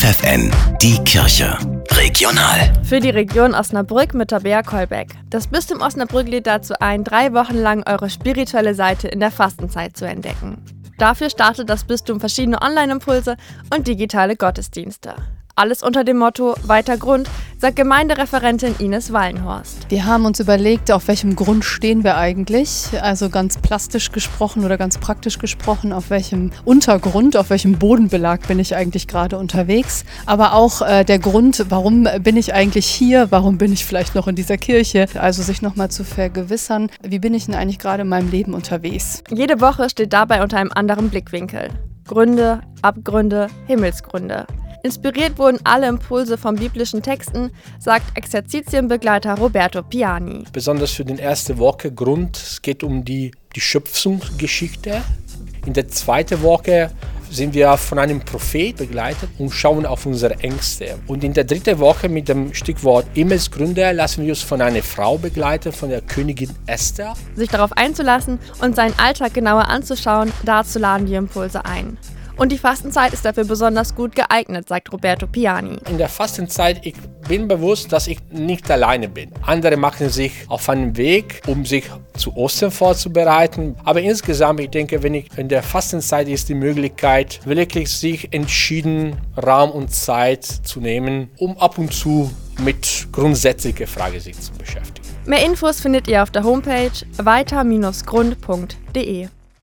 FFN, die Kirche. Regional. Für die Region Osnabrück mit Tabea Kolbeck. Das Bistum Osnabrück lädt dazu ein, drei Wochen lang eure spirituelle Seite in der Fastenzeit zu entdecken. Dafür startet das Bistum verschiedene Online-Impulse und digitale Gottesdienste. Alles unter dem Motto Weiter Grund, sagt Gemeindereferentin Ines Wallenhorst. Wir haben uns überlegt, auf welchem Grund stehen wir eigentlich. Also ganz plastisch gesprochen oder ganz praktisch gesprochen, auf welchem Untergrund, auf welchem Bodenbelag bin ich eigentlich gerade unterwegs. Aber auch äh, der Grund, warum bin ich eigentlich hier, warum bin ich vielleicht noch in dieser Kirche. Also sich nochmal zu vergewissern, wie bin ich denn eigentlich gerade in meinem Leben unterwegs. Jede Woche steht dabei unter einem anderen Blickwinkel. Gründe, Abgründe, Himmelsgründe. Inspiriert wurden alle Impulse von biblischen Texten, sagt Exerzitienbegleiter Roberto Piani. Besonders für den ersten Woche Grund, es geht um die, die Schöpfungsgeschichte. In der zweiten Woche sind wir von einem Prophet begleitet und schauen auf unsere Ängste. Und in der dritten Woche mit dem Stichwort Himmelsgründe lassen wir uns von einer Frau begleiten, von der Königin Esther. Sich darauf einzulassen und seinen Alltag genauer anzuschauen, dazu laden die Impulse ein. Und die Fastenzeit ist dafür besonders gut geeignet, sagt Roberto Piani. In der Fastenzeit, ich bin bewusst, dass ich nicht alleine bin. Andere machen sich auf einen Weg, um sich zu Ostern vorzubereiten. Aber insgesamt, ich denke, wenn ich in der Fastenzeit ist die Möglichkeit, wirklich sich entschieden Raum und Zeit zu nehmen, um ab und zu mit grundsätzlichen Fragen sich zu beschäftigen. Mehr Infos findet ihr auf der Homepage weiter-grund.de.